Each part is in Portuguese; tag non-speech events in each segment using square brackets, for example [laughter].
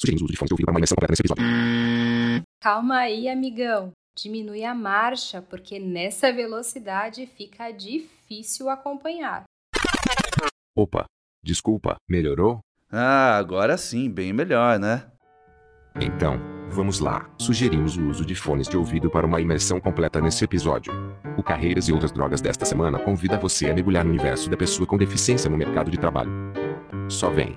Sugerimos o uso de fones de ouvido para uma imersão completa nesse episódio. Calma aí, amigão. Diminui a marcha, porque nessa velocidade fica difícil acompanhar. Opa, desculpa, melhorou? Ah, agora sim, bem melhor, né? Então, vamos lá. Sugerimos o uso de fones de ouvido para uma imersão completa nesse episódio. O Carreiras e Outras Drogas desta semana convida você a mergulhar no universo da pessoa com deficiência no mercado de trabalho. Só vem.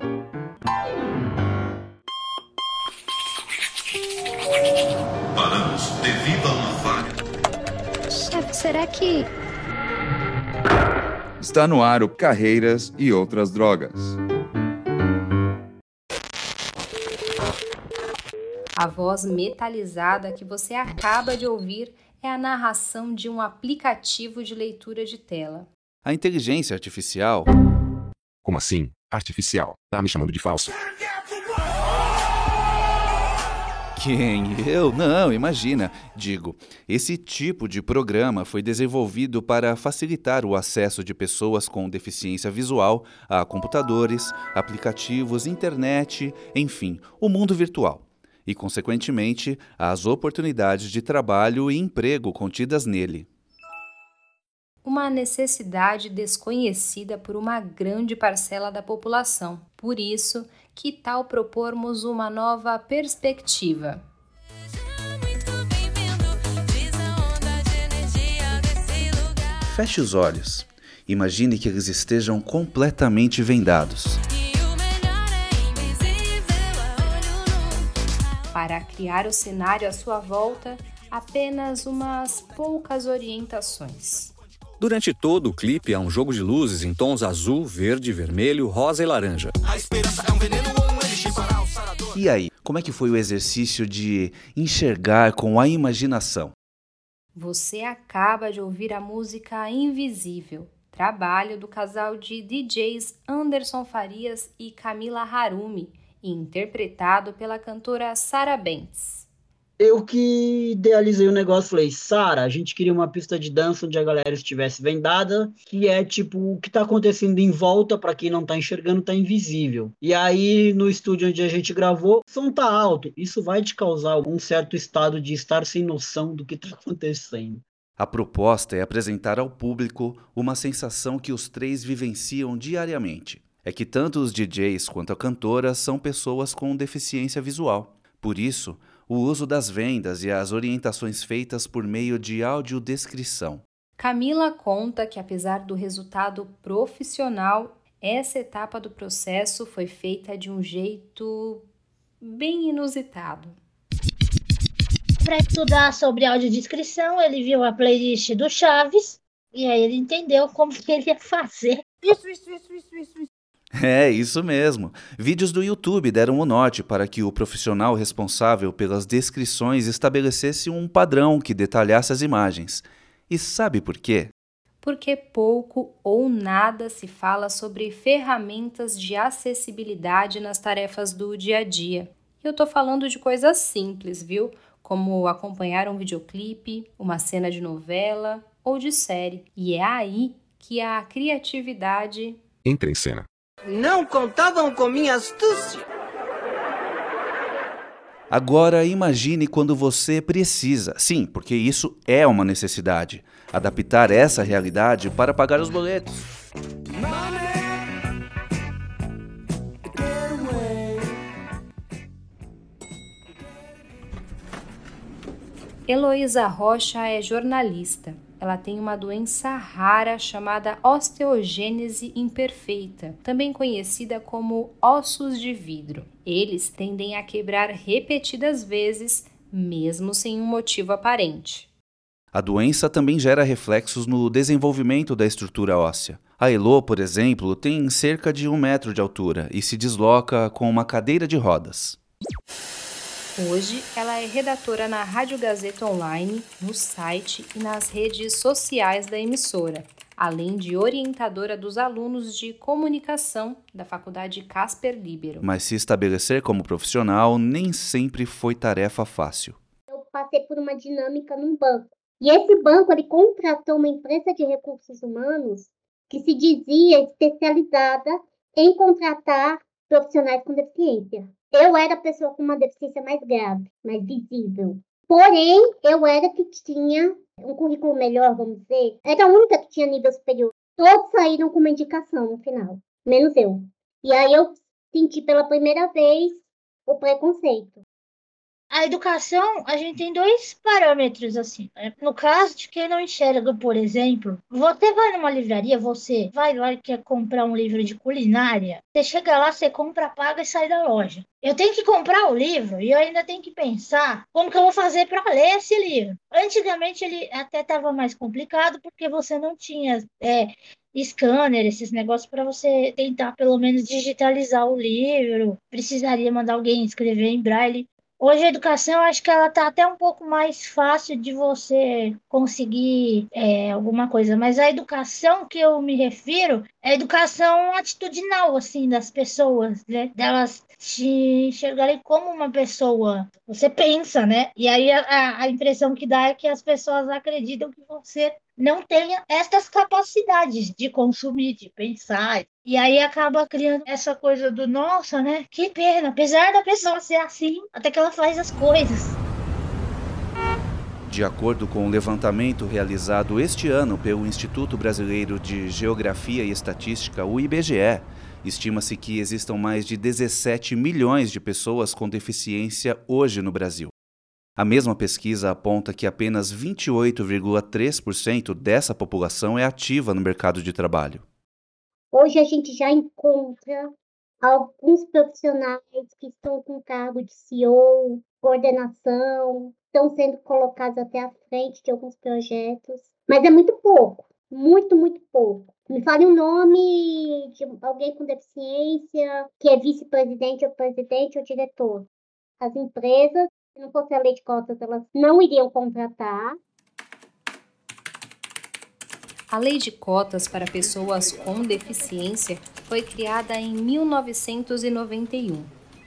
Será que. Está no ar o Carreiras e Outras Drogas. A voz metalizada que você acaba de ouvir é a narração de um aplicativo de leitura de tela. A inteligência artificial Como assim? Artificial. Tá me chamando de falso? Quem? Eu? Não, imagina. Digo, esse tipo de programa foi desenvolvido para facilitar o acesso de pessoas com deficiência visual a computadores, aplicativos, internet, enfim, o mundo virtual. E, consequentemente, às oportunidades de trabalho e emprego contidas nele. Uma necessidade desconhecida por uma grande parcela da população. Por isso, que tal propormos uma nova perspectiva? Feche os olhos. Imagine que eles estejam completamente vendados. Para criar o cenário à sua volta, apenas umas poucas orientações. Durante todo o clipe há um jogo de luzes em tons azul, verde, vermelho, rosa e laranja. E aí, como é que foi o exercício de enxergar com a imaginação? Você acaba de ouvir a música Invisível, trabalho do casal de DJs Anderson Farias e Camila Harumi, interpretado pela cantora Sara Bentes. Eu que idealizei o negócio, falei, Sara, a gente queria uma pista de dança onde a galera estivesse vendada, que é tipo o que tá acontecendo em volta, para quem não tá enxergando, tá invisível. E aí no estúdio onde a gente gravou, o som tá alto. Isso vai te causar um certo estado de estar sem noção do que tá acontecendo. A proposta é apresentar ao público uma sensação que os três vivenciam diariamente. É que tanto os DJs quanto a cantora são pessoas com deficiência visual. Por isso, o uso das vendas e as orientações feitas por meio de audiodescrição. Camila conta que, apesar do resultado profissional, essa etapa do processo foi feita de um jeito bem inusitado. Para estudar sobre audiodescrição, ele viu a playlist do Chaves e aí ele entendeu como que ele ia fazer. Isso, isso, isso, isso, isso. [laughs] É, isso mesmo. Vídeos do YouTube deram o norte para que o profissional responsável pelas descrições estabelecesse um padrão que detalhasse as imagens. E sabe por quê? Porque pouco ou nada se fala sobre ferramentas de acessibilidade nas tarefas do dia a dia. E eu tô falando de coisas simples, viu? Como acompanhar um videoclipe, uma cena de novela ou de série. E é aí que a criatividade Entra em cena. Não contavam com minha astúcia. Agora imagine quando você precisa, sim, porque isso é uma necessidade, adaptar essa realidade para pagar os boletos. Heloísa Rocha é jornalista. Ela tem uma doença rara chamada osteogênese imperfeita, também conhecida como ossos de vidro. Eles tendem a quebrar repetidas vezes, mesmo sem um motivo aparente. A doença também gera reflexos no desenvolvimento da estrutura óssea. A Elo, por exemplo, tem cerca de um metro de altura e se desloca com uma cadeira de rodas. Hoje, ela é redatora na Rádio Gazeta Online, no site e nas redes sociais da emissora, além de orientadora dos alunos de comunicação da Faculdade Casper Libero. Mas se estabelecer como profissional nem sempre foi tarefa fácil. Eu passei por uma dinâmica num banco. E esse banco ele contratou uma empresa de recursos humanos que se dizia especializada em contratar profissionais com deficiência. Eu era a pessoa com uma deficiência mais grave, mais visível. Porém, eu era que tinha um currículo melhor, vamos dizer. Era a única que tinha nível superior. Todos saíram com uma indicação no final, menos eu. E aí eu senti pela primeira vez o preconceito. A educação, a gente tem dois parâmetros assim. No caso de quem não enxerga, por exemplo, você vai numa livraria, você vai lá e quer comprar um livro de culinária, você chega lá, você compra, paga e sai da loja. Eu tenho que comprar o livro e eu ainda tenho que pensar como que eu vou fazer para ler esse livro. Antigamente ele até estava mais complicado porque você não tinha é, scanner, esses negócios para você tentar pelo menos digitalizar o livro. Precisaria mandar alguém escrever em braille. Hoje a educação, acho que ela tá até um pouco mais fácil de você conseguir é, alguma coisa, mas a educação que eu me refiro é a educação atitudinal, assim, das pessoas, né? Delas te enxergarem como uma pessoa. Você pensa, né? E aí a, a impressão que dá é que as pessoas acreditam que você não tenha estas capacidades de consumir, de pensar. E aí acaba criando essa coisa do nossa, né? Que pena, apesar da pessoa ser assim, até que ela faz as coisas. De acordo com o um levantamento realizado este ano pelo Instituto Brasileiro de Geografia e Estatística, o IBGE, estima-se que existam mais de 17 milhões de pessoas com deficiência hoje no Brasil. A mesma pesquisa aponta que apenas 28,3% dessa população é ativa no mercado de trabalho. Hoje a gente já encontra alguns profissionais que estão com cargo de CEO, coordenação, estão sendo colocados até à frente de alguns projetos, mas é muito pouco, muito, muito pouco. Me fale um nome de alguém com deficiência, que é vice-presidente ou presidente ou diretor. As empresas, se não fosse a lei de cotas, elas não iriam contratar. A Lei de Cotas para Pessoas com Deficiência foi criada em 1991,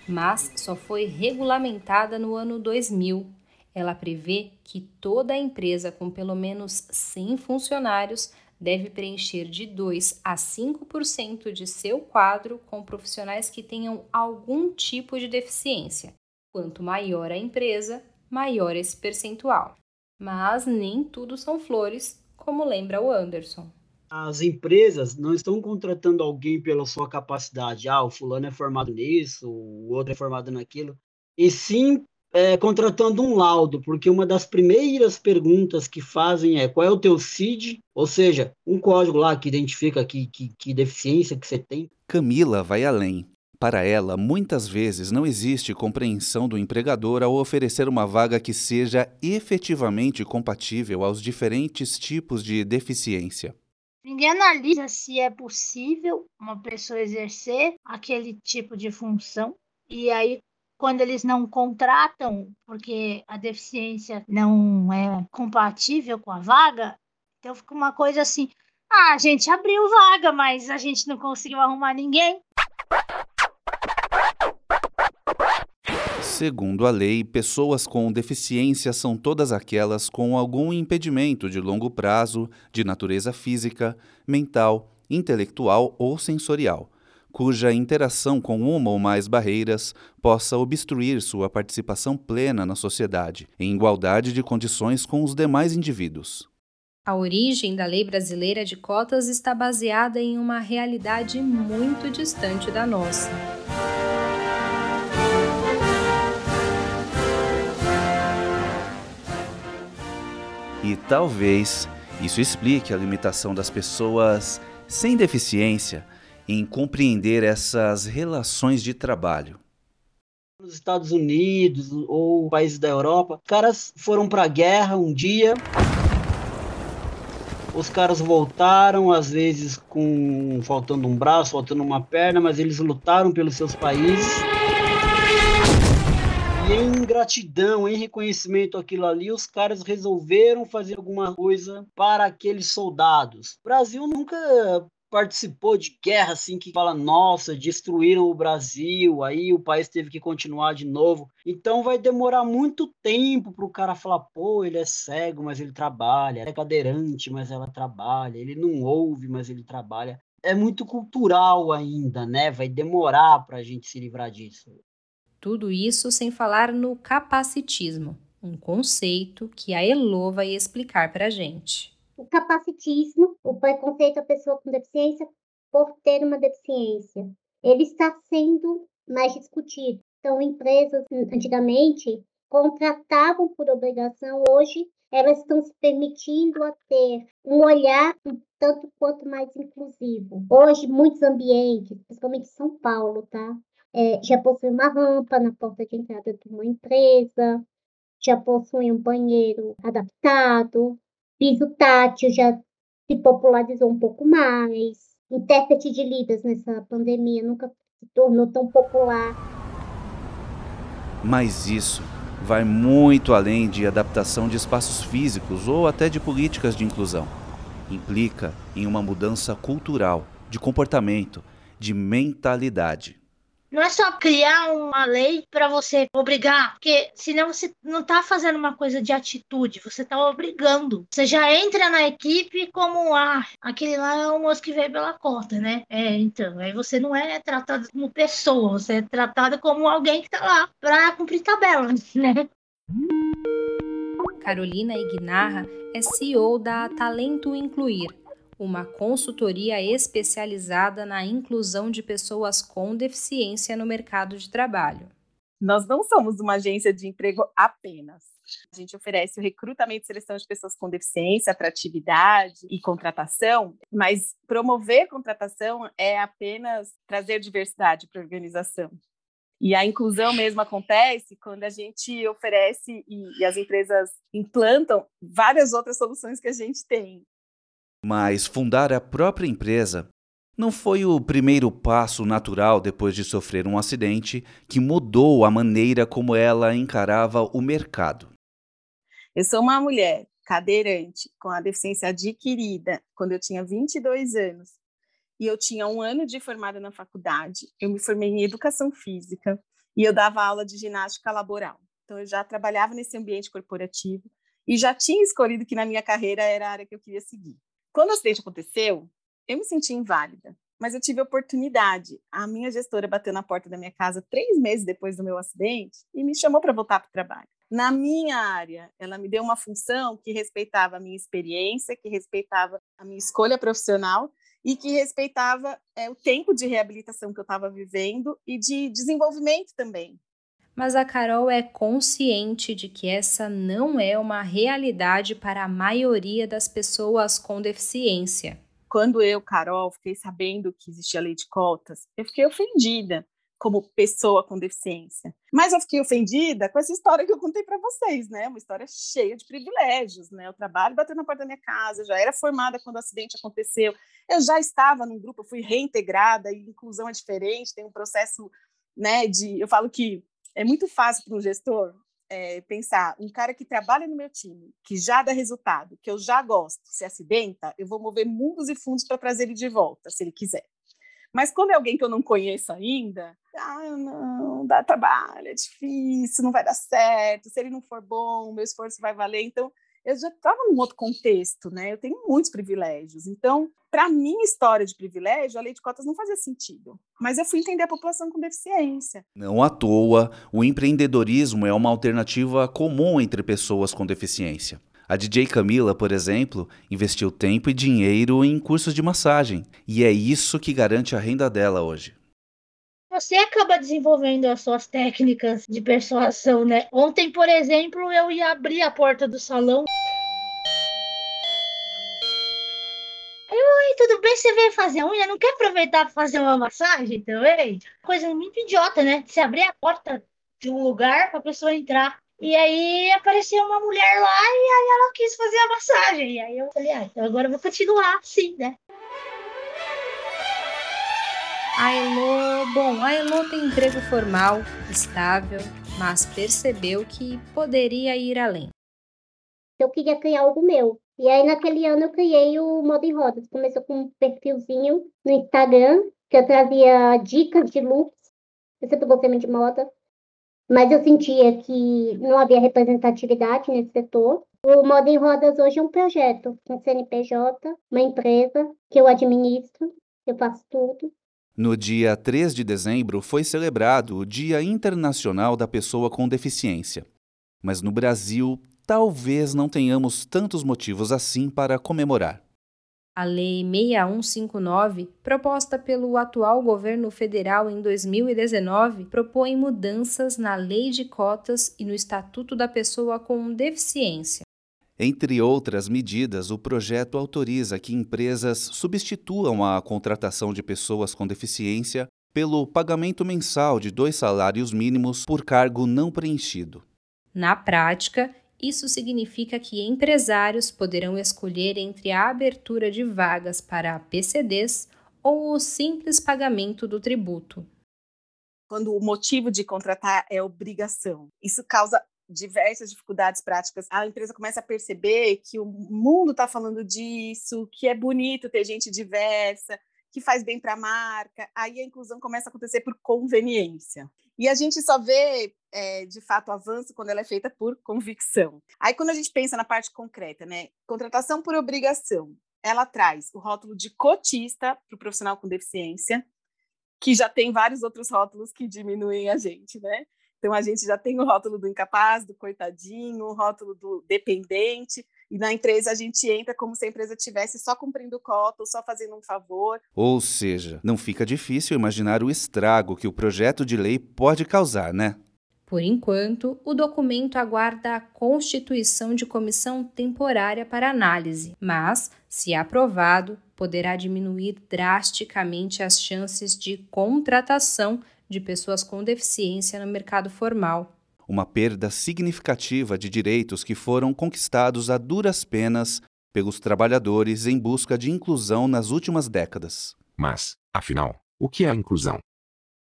mas só foi regulamentada no ano 2000. Ela prevê que toda empresa com pelo menos 100 funcionários deve preencher de 2 a 5% de seu quadro com profissionais que tenham algum tipo de deficiência. Quanto maior a empresa, maior esse percentual. Mas nem tudo são flores, como lembra o Anderson. As empresas não estão contratando alguém pela sua capacidade. Ah, o fulano é formado nisso, o outro é formado naquilo. E sim é, contratando um laudo, porque uma das primeiras perguntas que fazem é qual é o teu CID, ou seja, um código lá que identifica que, que, que deficiência que você tem. Camila vai além. Para ela, muitas vezes não existe compreensão do empregador ao oferecer uma vaga que seja efetivamente compatível aos diferentes tipos de deficiência. Ninguém analisa se é possível uma pessoa exercer aquele tipo de função. E aí, quando eles não contratam, porque a deficiência não é compatível com a vaga, então fica uma coisa assim: ah, a gente abriu vaga, mas a gente não conseguiu arrumar ninguém. Segundo a lei, pessoas com deficiência são todas aquelas com algum impedimento de longo prazo, de natureza física, mental, intelectual ou sensorial, cuja interação com uma ou mais barreiras possa obstruir sua participação plena na sociedade, em igualdade de condições com os demais indivíduos. A origem da lei brasileira de cotas está baseada em uma realidade muito distante da nossa. E talvez isso explique a limitação das pessoas sem deficiência em compreender essas relações de trabalho. Nos Estados Unidos ou países da Europa, caras foram para a guerra um dia, os caras voltaram, às vezes com faltando um braço, faltando uma perna, mas eles lutaram pelos seus países. Em gratidão, em reconhecimento àquilo ali, os caras resolveram fazer alguma coisa para aqueles soldados. O Brasil nunca participou de guerra assim que fala, nossa, destruíram o Brasil, aí o país teve que continuar de novo. Então vai demorar muito tempo para o cara falar, pô, ele é cego, mas ele trabalha, é cadeirante, mas ela trabalha, ele não ouve, mas ele trabalha. É muito cultural ainda, né? Vai demorar para a gente se livrar disso. Tudo isso sem falar no capacitismo, um conceito que a Elo vai explicar para a gente. O capacitismo, o preconceito à pessoa com deficiência por ter uma deficiência, ele está sendo mais discutido. Então, empresas antigamente contratavam por obrigação, hoje elas estão se permitindo a ter um olhar um tanto quanto mais inclusivo. Hoje, muitos ambientes, principalmente São Paulo, tá? É, já possuem uma rampa na porta de entrada de uma empresa, já possuem um banheiro adaptado, piso tátil já se popularizou um pouco mais, intérprete de Libras nessa pandemia nunca se tornou tão popular. Mas isso vai muito além de adaptação de espaços físicos ou até de políticas de inclusão. Implica em uma mudança cultural, de comportamento, de mentalidade. Não é só criar uma lei para você obrigar, porque senão você não está fazendo uma coisa de atitude, você está obrigando. Você já entra na equipe como, ah, aquele lá é o moço que veio pela cota, né? É, então, aí você não é tratado como pessoa, você é tratado como alguém que está lá para cumprir tabela, [laughs] né? Carolina Ignarra é CEO da Talento Incluir, uma consultoria especializada na inclusão de pessoas com deficiência no mercado de trabalho. Nós não somos uma agência de emprego apenas. A gente oferece o recrutamento e seleção de pessoas com deficiência, atratividade e contratação, mas promover contratação é apenas trazer diversidade para a organização. E a inclusão mesmo acontece quando a gente oferece e, e, as empresas implantam várias outras soluções que a gente tem. Mas fundar a própria empresa não foi o primeiro passo natural depois de sofrer um acidente que mudou a maneira como ela encarava o mercado. Eu sou uma mulher cadeirante com a deficiência adquirida quando eu tinha 22 anos e eu tinha um ano de formada na faculdade. Eu me formei em educação física e eu dava aula de ginástica laboral. Então eu já trabalhava nesse ambiente corporativo e já tinha escolhido que na minha carreira era a área que eu queria seguir. Quando o acidente aconteceu, eu me senti inválida, mas eu tive oportunidade. A minha gestora bateu na porta da minha casa três meses depois do meu acidente e me chamou para voltar para o trabalho. Na minha área, ela me deu uma função que respeitava a minha experiência, que respeitava a minha escolha profissional e que respeitava é, o tempo de reabilitação que eu estava vivendo e de desenvolvimento também mas a Carol é consciente de que essa não é uma realidade para a maioria das pessoas com deficiência. Quando eu, Carol, fiquei sabendo que existia lei de cotas, eu fiquei ofendida como pessoa com deficiência. Mas eu fiquei ofendida com essa história que eu contei para vocês, né? Uma história cheia de privilégios, né? Eu trabalho batendo na porta da minha casa, eu já era formada quando o acidente aconteceu, eu já estava num grupo, eu fui reintegrada e inclusão é diferente, tem um processo, né, de, eu falo que é muito fácil para um gestor é, pensar um cara que trabalha no meu time, que já dá resultado, que eu já gosto, se acidenta, eu vou mover mundos e fundos para trazer ele de volta, se ele quiser. Mas quando é alguém que eu não conheço ainda, ah, não, dá trabalho, é difícil, não vai dar certo, se ele não for bom, meu esforço vai valer. Então, eu já estava num outro contexto, né? Eu tenho muitos privilégios. Então, para minha história de privilégio, a lei de cotas não fazia sentido. Mas eu fui entender a população com deficiência. Não à toa, o empreendedorismo é uma alternativa comum entre pessoas com deficiência. A DJ Camila, por exemplo, investiu tempo e dinheiro em cursos de massagem, e é isso que garante a renda dela hoje você acaba desenvolvendo as suas técnicas de persuasão, né? Ontem, por exemplo, eu ia abrir a porta do salão. Oi, tudo bem? Você veio fazer unha? Não quer aproveitar para fazer uma massagem também? Coisa muito idiota, né? Você abrir a porta de um lugar para a pessoa entrar. E aí apareceu uma mulher lá e aí ela quis fazer a massagem. E aí eu falei, ah, então agora eu vou continuar assim, né? A Elo, bom, a Elo tem emprego formal, estável, mas percebeu que poderia ir além. Eu queria criar algo meu. E aí, naquele ano, eu criei o Moda em Rodas. Começou com um perfilzinho no Instagram, que eu trazia dicas de looks. Eu sempre gostei de moda. Mas eu sentia que não havia representatividade nesse setor. O Moda em Rodas hoje é um projeto, um CNPJ, uma empresa que eu administro, eu faço tudo. No dia 3 de dezembro foi celebrado o Dia Internacional da Pessoa com Deficiência. Mas no Brasil, talvez não tenhamos tantos motivos assim para comemorar. A Lei 6159, proposta pelo atual governo federal em 2019, propõe mudanças na Lei de Cotas e no Estatuto da Pessoa com Deficiência. Entre outras medidas, o projeto autoriza que empresas substituam a contratação de pessoas com deficiência pelo pagamento mensal de dois salários mínimos por cargo não preenchido. Na prática, isso significa que empresários poderão escolher entre a abertura de vagas para PCDs ou o simples pagamento do tributo. Quando o motivo de contratar é obrigação, isso causa diversas dificuldades práticas, a empresa começa a perceber que o mundo está falando disso, que é bonito ter gente diversa, que faz bem para a marca, aí a inclusão começa a acontecer por conveniência. E a gente só vê, é, de fato, avanço quando ela é feita por convicção. Aí, quando a gente pensa na parte concreta, né? Contratação por obrigação, ela traz o rótulo de cotista para o profissional com deficiência, que já tem vários outros rótulos que diminuem a gente, né? Então a gente já tem o rótulo do incapaz, do coitadinho, o rótulo do dependente, e na empresa a gente entra como se a empresa tivesse só cumprindo cota ou só fazendo um favor. Ou seja, não fica difícil imaginar o estrago que o projeto de lei pode causar, né? Por enquanto, o documento aguarda a constituição de comissão temporária para análise, mas, se aprovado, poderá diminuir drasticamente as chances de contratação de pessoas com deficiência no mercado formal. Uma perda significativa de direitos que foram conquistados a duras penas pelos trabalhadores em busca de inclusão nas últimas décadas. Mas, afinal, o que é a inclusão?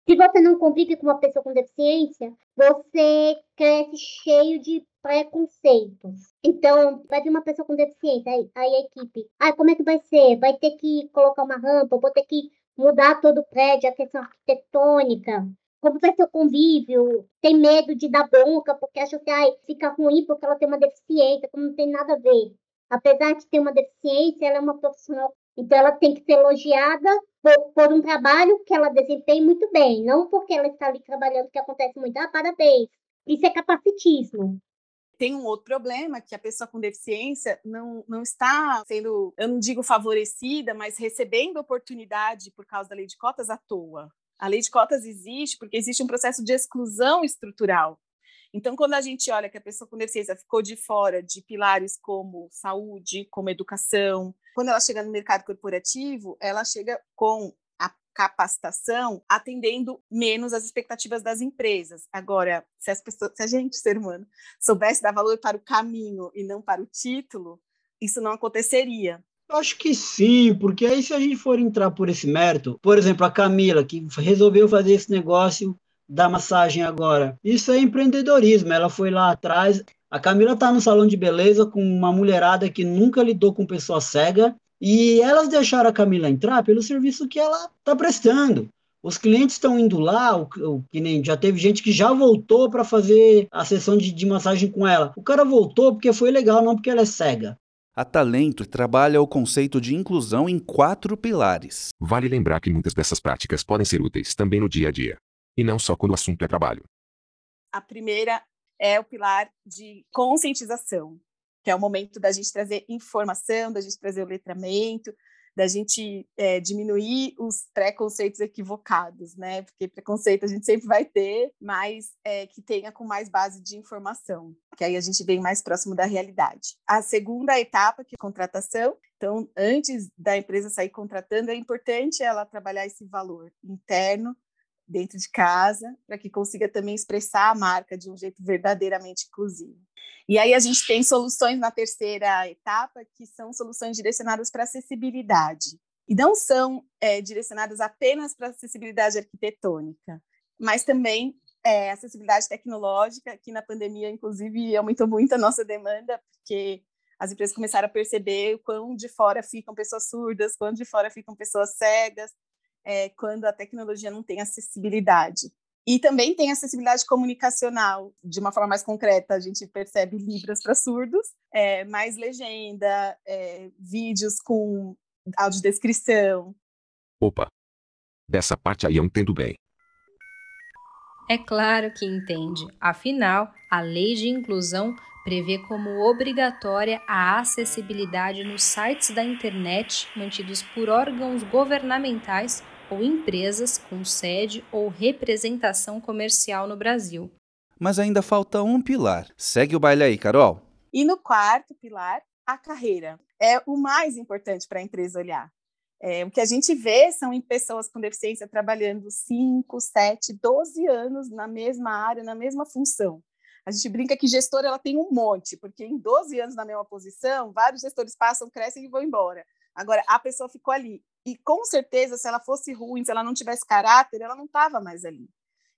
Se você não convive com uma pessoa com deficiência, você cresce cheio de preconceitos. Então, vai vir uma pessoa com deficiência, aí, aí a equipe, ah, como é que vai ser? Vai ter que colocar uma rampa, vou ter que mudar todo o prédio, a questão arquitetônica, como vai ser o convívio, tem medo de dar bronca, porque acha que ai, fica ruim porque ela tem uma deficiência, como não tem nada a ver. Apesar de ter uma deficiência, ela é uma profissional, então ela tem que ser elogiada por, por um trabalho que ela desempenha muito bem, não porque ela está ali trabalhando, que acontece muito, ah, parabéns. Isso é capacitismo tem um outro problema que a pessoa com deficiência não, não está sendo, eu não digo favorecida, mas recebendo oportunidade por causa da lei de cotas à toa. A lei de cotas existe porque existe um processo de exclusão estrutural. Então, quando a gente olha que a pessoa com deficiência ficou de fora de pilares como saúde, como educação, quando ela chega no mercado corporativo, ela chega com capacitação atendendo menos as expectativas das empresas. Agora, se, as pessoas, se a gente, ser humano, soubesse dar valor para o caminho e não para o título, isso não aconteceria. Eu acho que sim, porque aí se a gente for entrar por esse mérito, por exemplo, a Camila, que resolveu fazer esse negócio da massagem agora, isso é empreendedorismo, ela foi lá atrás. A Camila está no salão de beleza com uma mulherada que nunca lidou com pessoa cega e elas deixaram a Camila entrar pelo serviço que ela está prestando. Os clientes estão indo lá, o, o, que nem já teve gente que já voltou para fazer a sessão de, de massagem com ela. O cara voltou porque foi legal, não porque ela é cega. A Talento trabalha o conceito de inclusão em quatro pilares. Vale lembrar que muitas dessas práticas podem ser úteis também no dia a dia. E não só quando o assunto é trabalho. A primeira é o pilar de conscientização que é o momento da gente trazer informação, da gente trazer o letramento, da gente é, diminuir os preconceitos equivocados, né? Porque preconceito a gente sempre vai ter, mas é, que tenha com mais base de informação, que aí a gente vem mais próximo da realidade. A segunda etapa, que é a contratação, então, antes da empresa sair contratando, é importante ela trabalhar esse valor interno dentro de casa, para que consiga também expressar a marca de um jeito verdadeiramente inclusivo. E aí a gente tem soluções na terceira etapa, que são soluções direcionadas para acessibilidade. E não são é, direcionadas apenas para acessibilidade arquitetônica, mas também é, acessibilidade tecnológica, que na pandemia, inclusive, aumentou muito a nossa demanda, porque as empresas começaram a perceber o quão de fora ficam pessoas surdas, quão de fora ficam pessoas cegas, é, quando a tecnologia não tem acessibilidade. E também tem acessibilidade comunicacional, de uma forma mais concreta, a gente percebe libras para surdos, é, mais legenda, é, vídeos com audiodescrição. Opa! Dessa parte aí eu entendo bem. É claro que entende. Afinal, a lei de inclusão prevê como obrigatória a acessibilidade nos sites da internet mantidos por órgãos governamentais ou empresas com sede ou representação comercial no Brasil. Mas ainda falta um pilar. Segue o baile aí, Carol. E no quarto pilar, a carreira. É o mais importante para a empresa olhar. É, o que a gente vê são em pessoas com deficiência trabalhando 5, 7, 12 anos na mesma área, na mesma função. A gente brinca que gestor ela tem um monte, porque em 12 anos na mesma posição, vários gestores passam, crescem e vão embora. Agora, a pessoa ficou ali. E com certeza, se ela fosse ruim, se ela não tivesse caráter, ela não estava mais ali.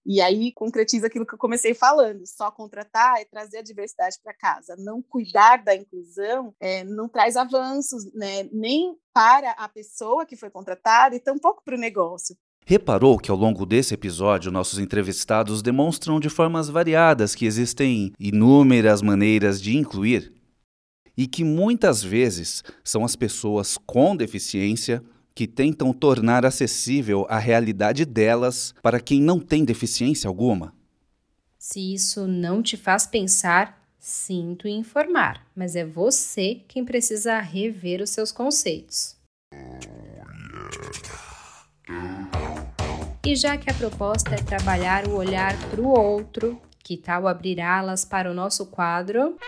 E aí concretiza aquilo que eu comecei falando: só contratar é trazer a diversidade para casa. Não cuidar da inclusão é, não traz avanços, né, nem para a pessoa que foi contratada e tampouco para o negócio. Reparou que ao longo desse episódio nossos entrevistados demonstram de formas variadas que existem inúmeras maneiras de incluir? E que muitas vezes são as pessoas com deficiência que tentam tornar acessível a realidade delas para quem não tem deficiência alguma? Se isso não te faz pensar, sinto informar, mas é você quem precisa rever os seus conceitos. E já que a proposta é trabalhar o olhar para o outro, que tal abrir alas para o nosso quadro?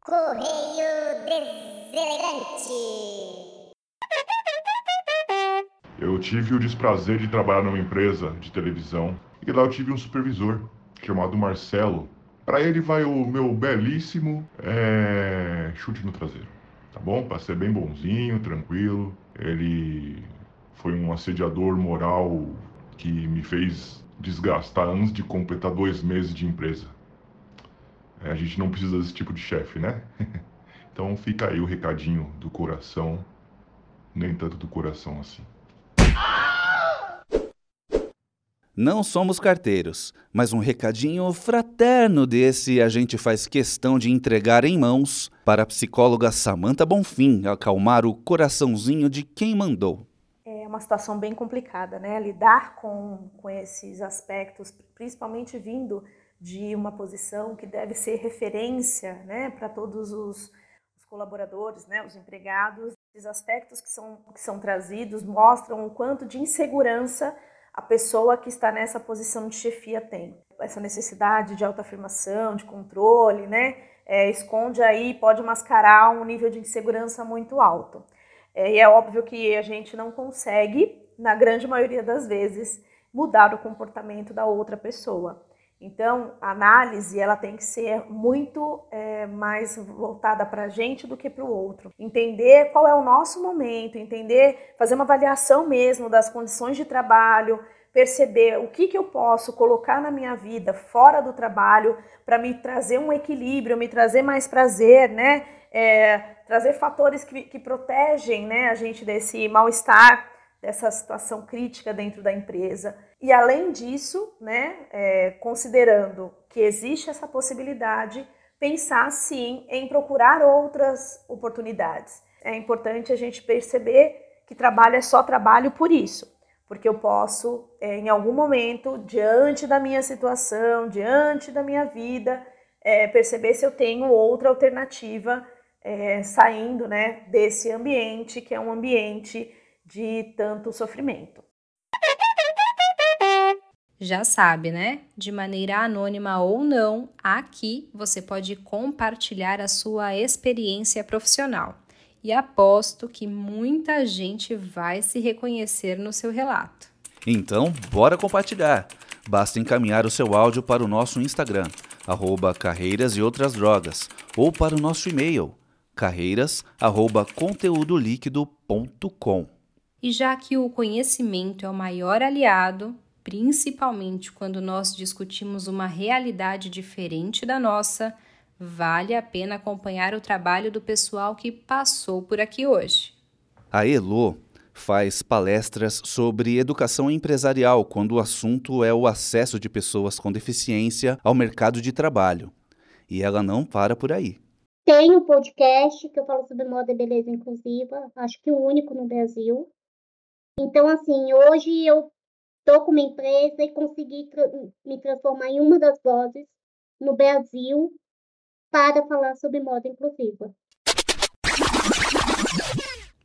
Correio Deselegante. Eu tive o desprazer de trabalhar numa empresa de televisão e lá eu tive um supervisor chamado Marcelo. Para ele vai o meu belíssimo é, chute no traseiro, tá bom? Para ser bem bonzinho, tranquilo. Ele foi um assediador moral que me fez desgastar antes de completar dois meses de empresa. É, a gente não precisa desse tipo de chefe, né? [laughs] então fica aí o recadinho do coração, nem tanto do coração assim. Não somos carteiros, mas um recadinho fraterno desse a gente faz questão de entregar em mãos para a psicóloga Samanta Bonfim acalmar o coraçãozinho de quem mandou. É uma situação bem complicada, né? Lidar com, com esses aspectos, principalmente vindo de uma posição que deve ser referência né, para todos os, os, colaboradores, né, os empregados. Esses aspectos que são, que são trazidos mostram o quanto de insegurança a pessoa que está nessa posição de chefia tem. Essa necessidade de autoafirmação, de controle, né, é, esconde aí, pode mascarar um nível de insegurança muito alto. É, e é óbvio que a gente não consegue, na grande maioria das vezes, mudar o comportamento da outra pessoa. Então, a análise ela tem que ser muito é, mais voltada para a gente do que para o outro. Entender qual é o nosso momento, entender, fazer uma avaliação mesmo das condições de trabalho, perceber o que, que eu posso colocar na minha vida fora do trabalho para me trazer um equilíbrio, me trazer mais prazer, né? É, trazer fatores que, que protegem né, a gente desse mal-estar, dessa situação crítica dentro da empresa. E além disso, né, é, considerando que existe essa possibilidade, pensar sim em procurar outras oportunidades. É importante a gente perceber que trabalho é só trabalho por isso, porque eu posso, é, em algum momento, diante da minha situação, diante da minha vida, é, perceber se eu tenho outra alternativa é, saindo né, desse ambiente que é um ambiente de tanto sofrimento. Já sabe, né? De maneira anônima ou não, aqui você pode compartilhar a sua experiência profissional. E aposto que muita gente vai se reconhecer no seu relato. Então, bora compartilhar. Basta encaminhar o seu áudio para o nosso Instagram, arroba carreiras e outras drogas, ou para o nosso e-mail, carreiras@conteudoliquido.com. E já que o conhecimento é o maior aliado, principalmente quando nós discutimos uma realidade diferente da nossa, vale a pena acompanhar o trabalho do pessoal que passou por aqui hoje. A Elo faz palestras sobre educação empresarial quando o assunto é o acesso de pessoas com deficiência ao mercado de trabalho. E ela não para por aí. Tem um podcast que eu falo sobre moda e beleza inclusiva, acho que o único no Brasil. Então, assim, hoje eu estou com uma empresa e consegui tra me transformar em uma das vozes no Brasil para falar sobre moda inclusiva.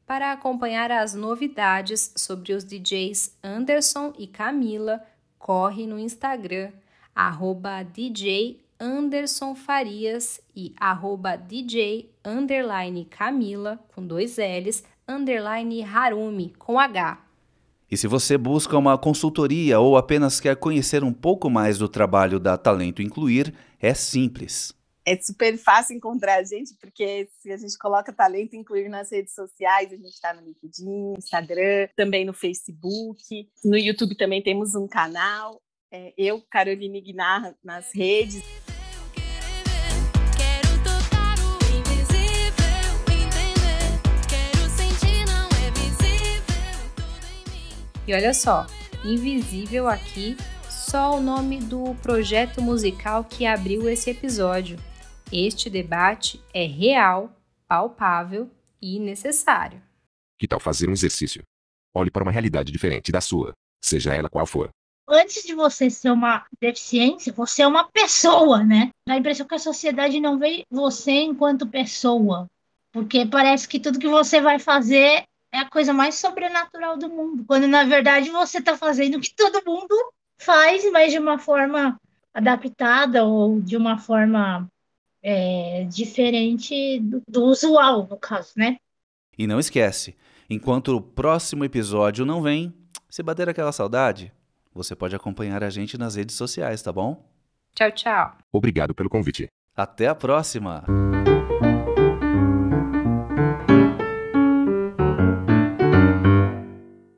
Para acompanhar as novidades sobre os DJs Anderson e Camila, corre no Instagram, arroba DJ Anderson Farias e arroba DJ underline Camila, com dois L's, underline Harumi, com H. E se você busca uma consultoria ou apenas quer conhecer um pouco mais do trabalho da Talento Incluir, é simples. É super fácil encontrar a gente, porque se a gente coloca talento incluir nas redes sociais, a gente está no LinkedIn, Instagram, também no Facebook. No YouTube também temos um canal. É, eu, Caroline Guinar, nas redes. E olha só, invisível aqui, só o nome do projeto musical que abriu esse episódio. Este debate é real, palpável e necessário. Que tal fazer um exercício? Olhe para uma realidade diferente da sua, seja ela qual for. Antes de você ser uma deficiência, você é uma pessoa, né? Dá a impressão que a sociedade não vê você enquanto pessoa. Porque parece que tudo que você vai fazer é a coisa mais sobrenatural do mundo. Quando na verdade você está fazendo o que todo mundo faz, mas de uma forma adaptada ou de uma forma é, diferente do, do usual, no caso, né? E não esquece, enquanto o próximo episódio não vem, se bater aquela saudade, você pode acompanhar a gente nas redes sociais, tá bom? Tchau, tchau. Obrigado pelo convite. Até a próxima!